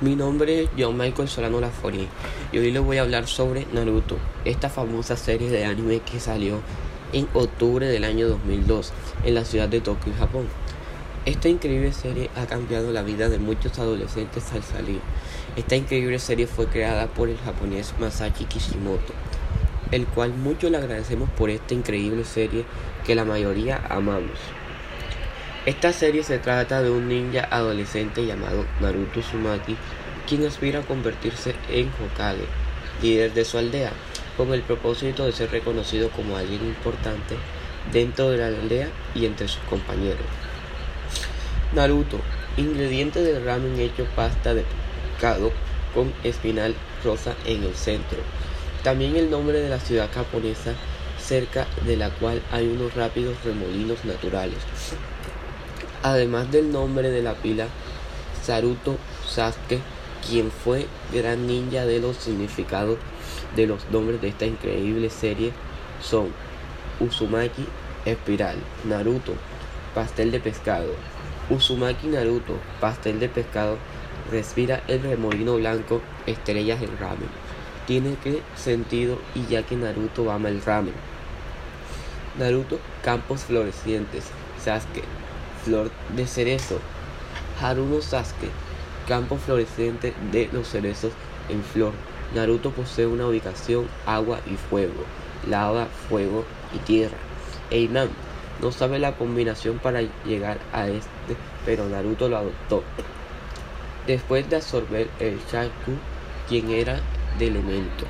Mi nombre es John Michael Solano Lafori y hoy les voy a hablar sobre Naruto, esta famosa serie de anime que salió en octubre del año 2002 en la ciudad de Tokio, Japón. Esta increíble serie ha cambiado la vida de muchos adolescentes al salir. Esta increíble serie fue creada por el japonés Masashi Kishimoto, el cual mucho le agradecemos por esta increíble serie que la mayoría amamos. Esta serie se trata de un ninja adolescente llamado Naruto Uzumaki, quien aspira a convertirse en Hokage, líder de su aldea, con el propósito de ser reconocido como alguien importante dentro de la aldea y entre sus compañeros. Naruto, ingrediente del ramen hecho pasta de pescado con espinal rosa en el centro. También el nombre de la ciudad japonesa cerca de la cual hay unos rápidos remolinos naturales además del nombre de la pila Saruto Sasuke, quien fue gran ninja de los significados de los nombres de esta increíble serie son Uzumaki Espiral, Naruto, Pastel de Pescado. Uzumaki Naruto, Pastel de Pescado, respira el remolino blanco, estrellas en ramen. Tiene que sentido y ya que Naruto ama el ramen. Naruto, campos florecientes, Sasuke, flor de cerezo. Haruno Sasuke, campo florescente de los cerezos en flor. Naruto posee una ubicación agua y fuego, lava, fuego y tierra. Einan no sabe la combinación para llegar a este, pero Naruto lo adoptó. Después de absorber el Shaku, quien era de elemento.